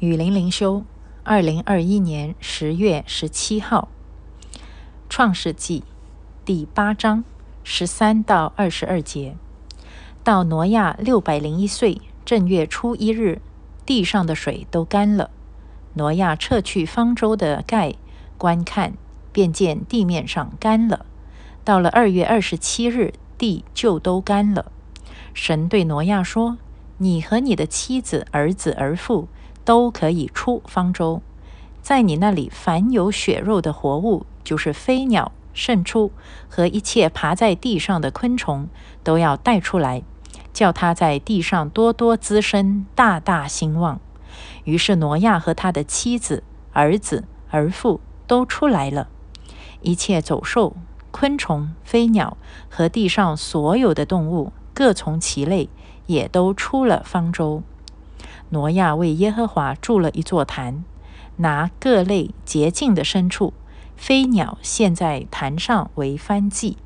雨林灵修，二零二一年十月十七号，创世纪第八章十三到二十二节。到挪亚六百零一岁正月初一日，地上的水都干了。挪亚撤去方舟的盖，观看，便见地面上干了。到了二月二十七日，地就都干了。神对挪亚说：“你和你的妻子、儿子、儿妇。”都可以出方舟，在你那里凡有血肉的活物，就是飞鸟、牲畜和一切爬在地上的昆虫，都要带出来，叫它在地上多多滋生，大大兴旺。于是挪亚和他的妻子、儿子、儿妇都出来了，一切走兽、昆虫、飞鸟和地上所有的动物，各从其类，也都出了方舟。挪亚为耶和华筑了一座坛，拿各类洁净的牲畜、飞鸟献在坛上为燔祭。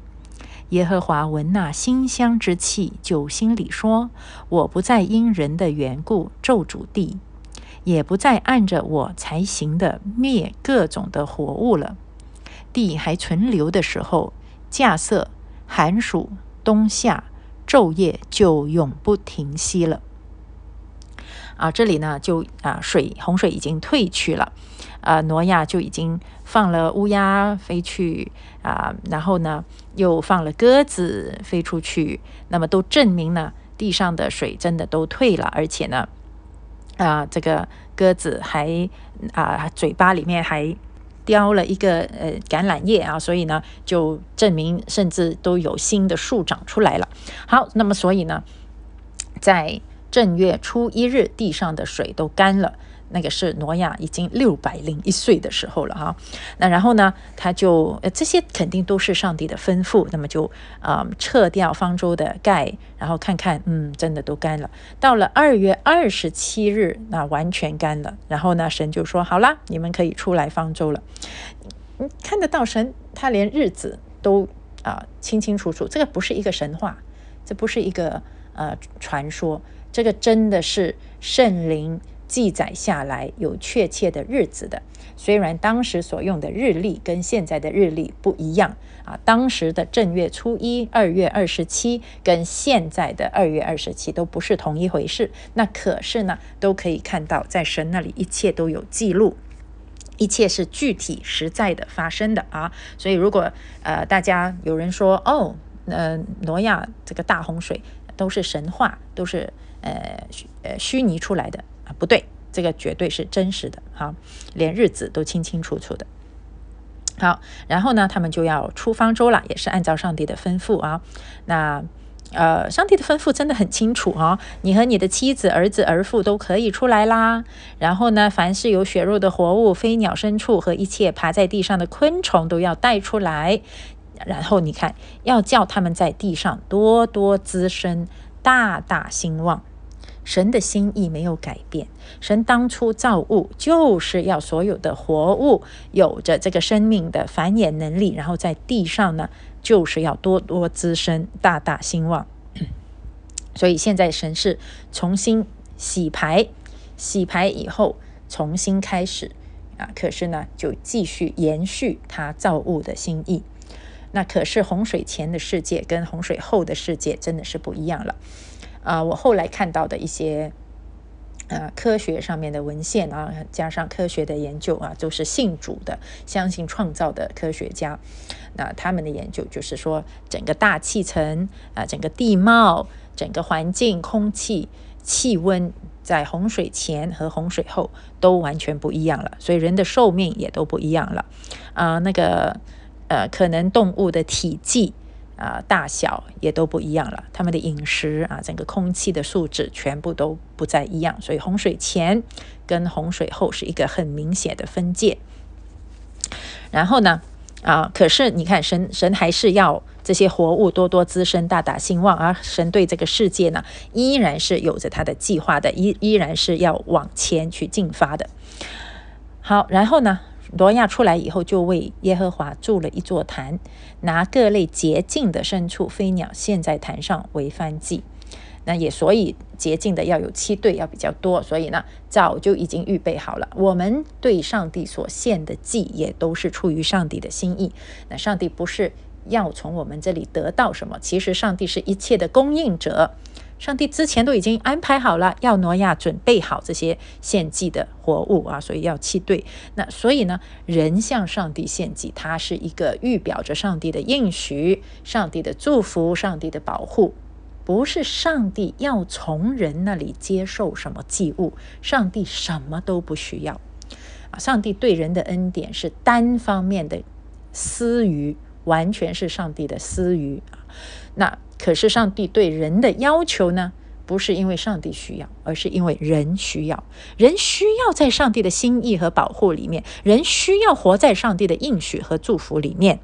耶和华闻那馨香之气，就心里说：“我不再因人的缘故咒诅地，也不再按着我才行的灭各种的活物了。地还存留的时候，稼穑、寒暑、冬夏、昼夜就永不停息了。”啊，这里呢就啊水洪水已经退去了，呃，挪亚就已经放了乌鸦飞去啊，然后呢又放了鸽子飞出去，那么都证明呢地上的水真的都退了，而且呢啊这个鸽子还啊嘴巴里面还叼了一个呃橄榄叶啊，所以呢就证明甚至都有新的树长出来了。好，那么所以呢在正月初一日，地上的水都干了。那个是挪亚已经六百零一岁的时候了哈。那然后呢，他就这些肯定都是上帝的吩咐。那么就啊撤掉方舟的盖，然后看看，嗯，真的都干了。到了二月二十七日，那完全干了。然后呢，神就说：“好啦，你们可以出来方舟了。”你看得到神，他连日子都啊清清楚楚。这个不是一个神话，这不是一个呃传说。这个真的是圣灵记载下来有确切的日子的，虽然当时所用的日历跟现在的日历不一样啊，当时的正月初一二月二十七跟现在的二月二十七都不是同一回事。那可是呢，都可以看到在神那里一切都有记录，一切是具体实在的发生的啊。所以如果呃大家有人说哦，呃挪亚这个大洪水都是神话，都是。呃虚呃虚拟出来的啊不对，这个绝对是真实的哈，连日子都清清楚楚的。好，然后呢，他们就要出方舟了，也是按照上帝的吩咐啊。那呃，上帝的吩咐真的很清楚啊，你和你的妻子、儿子、儿妇都可以出来啦。然后呢，凡是有血肉的活物、飞鸟、牲畜和一切爬在地上的昆虫都要带出来。然后你看，要叫他们在地上多多滋生，大大兴旺。神的心意没有改变，神当初造物就是要所有的活物有着这个生命的繁衍能力，然后在地上呢，就是要多多滋生，大大兴旺。所以现在神是重新洗牌，洗牌以后重新开始啊，可是呢，就继续延续他造物的心意。那可是洪水前的世界跟洪水后的世界真的是不一样了。啊，我后来看到的一些呃科学上面的文献啊，加上科学的研究啊，都是信主的、相信创造的科学家。那他们的研究就是说，整个大气层啊，整个地貌、整个环境、空气、气温，在洪水前和洪水后都完全不一样了，所以人的寿命也都不一样了。啊，那个呃，可能动物的体积。啊，大小也都不一样了，它们的饮食啊，整个空气的素质全部都不再一样，所以洪水前跟洪水后是一个很明显的分界。然后呢，啊，可是你看，神神还是要这些活物多多滋生，大大兴旺，而神对这个世界呢，依然是有着他的计划的，依依然是要往前去进发的。好，然后呢？挪亚出来以后，就为耶和华筑了一座坛，拿各类洁净的牲畜、飞鸟献在坛上为燔祭。那也所以洁净的要有七对，要比较多，所以呢，早就已经预备好了。我们对上帝所献的祭，也都是出于上帝的心意。那上帝不是要从我们这里得到什么，其实上帝是一切的供应者。上帝之前都已经安排好了，要挪亚准备好这些献祭的活物啊，所以要弃对。那所以呢，人向上帝献祭，它是一个预表着上帝的应许、上帝的祝福、上帝的保护，不是上帝要从人那里接受什么祭物，上帝什么都不需要啊。上帝对人的恩典是单方面的私欲，完全是上帝的私欲啊。那。可是上帝对人的要求呢，不是因为上帝需要，而是因为人需要。人需要在上帝的心意和保护里面，人需要活在上帝的应许和祝福里面。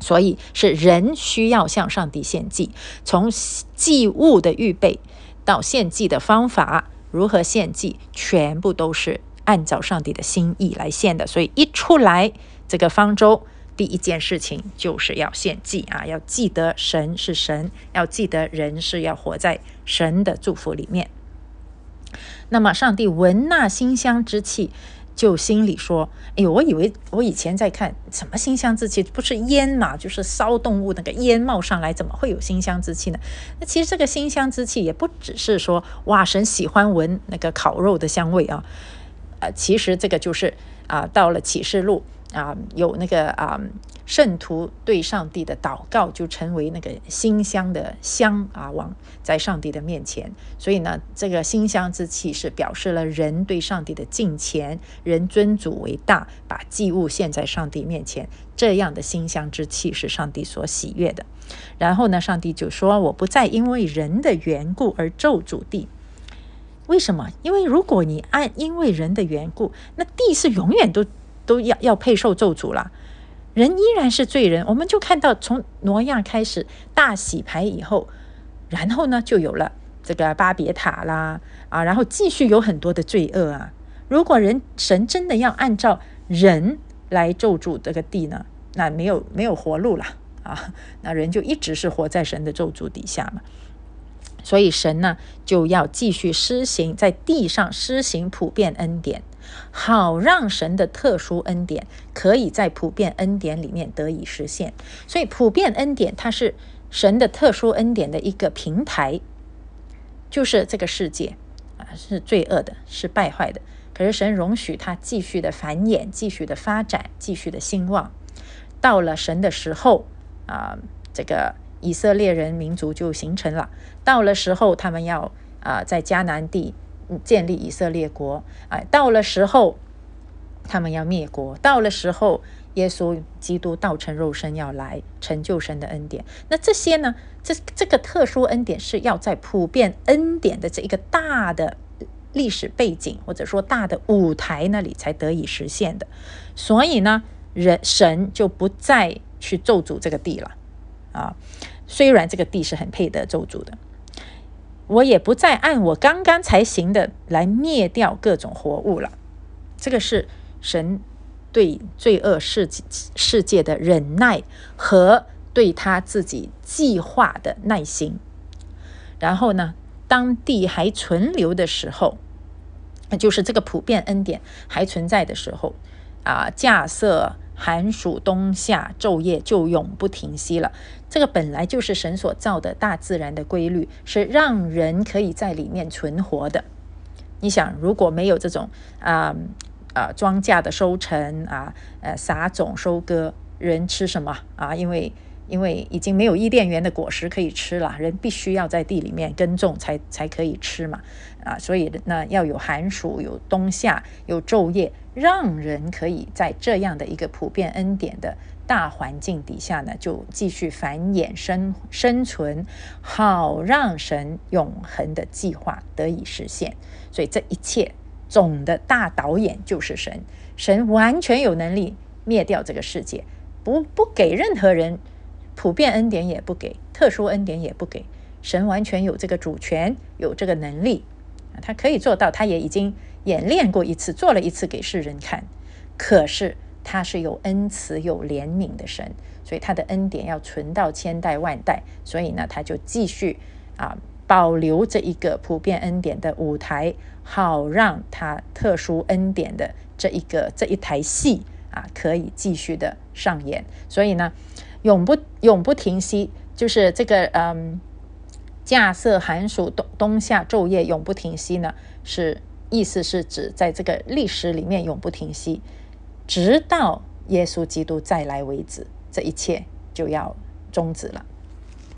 所以是人需要向上帝献祭。从祭物的预备到献祭的方法，如何献祭，全部都是按照上帝的心意来献的。所以一出来这个方舟。第一件事情就是要献祭啊，要记得神是神，要记得人是要活在神的祝福里面。那么上帝闻那馨香之气，就心里说：“哎呦，我以为我以前在看什么馨香之气，不是烟嘛，就是烧动物那个烟冒上来，怎么会有馨香之气呢？那其实这个馨香之气也不只是说哇，神喜欢闻那个烤肉的香味啊，呃，其实这个就是啊，到了启示录。”啊，有那个啊，圣徒对上帝的祷告就成为那个馨香的香啊，往在上帝的面前。所以呢，这个馨香之气是表示了人对上帝的敬虔，人尊主为大，把祭物献在上帝面前，这样的馨香之气是上帝所喜悦的。然后呢，上帝就说：“我不再因为人的缘故而咒诅地。为什么？因为如果你按因为人的缘故，那地是永远都。”都要要配受咒诅了，人依然是罪人。我们就看到从挪亚开始大洗牌以后，然后呢就有了这个巴别塔啦啊，然后继续有很多的罪恶啊。如果人神真的要按照人来咒诅这个地呢，那没有没有活路了啊，那人就一直是活在神的咒诅底下嘛。所以神呢就要继续施行在地上施行普遍恩典。好让神的特殊恩典可以在普遍恩典里面得以实现，所以普遍恩典它是神的特殊恩典的一个平台，就是这个世界啊是罪恶的，是败坏的，可是神容许它继续的繁衍，继续的发展，继续的兴旺。到了神的时候啊，这个以色列人民族就形成了。到了时候，他们要啊在迦南地。建立以色列国，哎，到了时候，他们要灭国。到了时候，耶稣基督道成肉身要来成就神的恩典。那这些呢？这这个特殊恩典是要在普遍恩典的这一个大的历史背景，或者说大的舞台那里才得以实现的。所以呢，人神就不再去咒诅这个地了啊。虽然这个地是很配得咒诅的。我也不再按我刚刚才行的来灭掉各种活物了。这个是神对罪恶世世界的忍耐和对他自己计划的耐心。然后呢，当地还存留的时候，那就是这个普遍恩典还存在的时候啊，架设。寒暑冬夏昼夜就永不停息了。这个本来就是神所造的大自然的规律，是让人可以在里面存活的。你想，如果没有这种啊啊庄稼的收成啊，呃撒种收割，人吃什么啊？因为因为已经没有伊甸园的果实可以吃了，人必须要在地里面耕种才才可以吃嘛。啊，所以呢，要有寒暑，有冬夏，有昼夜，让人可以在这样的一个普遍恩典的大环境底下呢，就继续繁衍生生存，好让神永恒的计划得以实现。所以这一切总的大导演就是神，神完全有能力灭掉这个世界，不不给任何人普遍恩典，也不给特殊恩典，也不给神完全有这个主权，有这个能力。他可以做到，他也已经演练过一次，做了一次给世人看。可是他是有恩慈、有怜悯的神，所以他的恩典要存到千代万代。所以呢，他就继续啊，保留这一个普遍恩典的舞台，好让他特殊恩典的这一个这一台戏啊，可以继续的上演。所以呢，永不永不停息，就是这个嗯，架设寒暑冬冬夏昼夜永不停息呢，是意思是指在这个历史里面永不停息，直到耶稣基督再来为止，这一切就要终止了。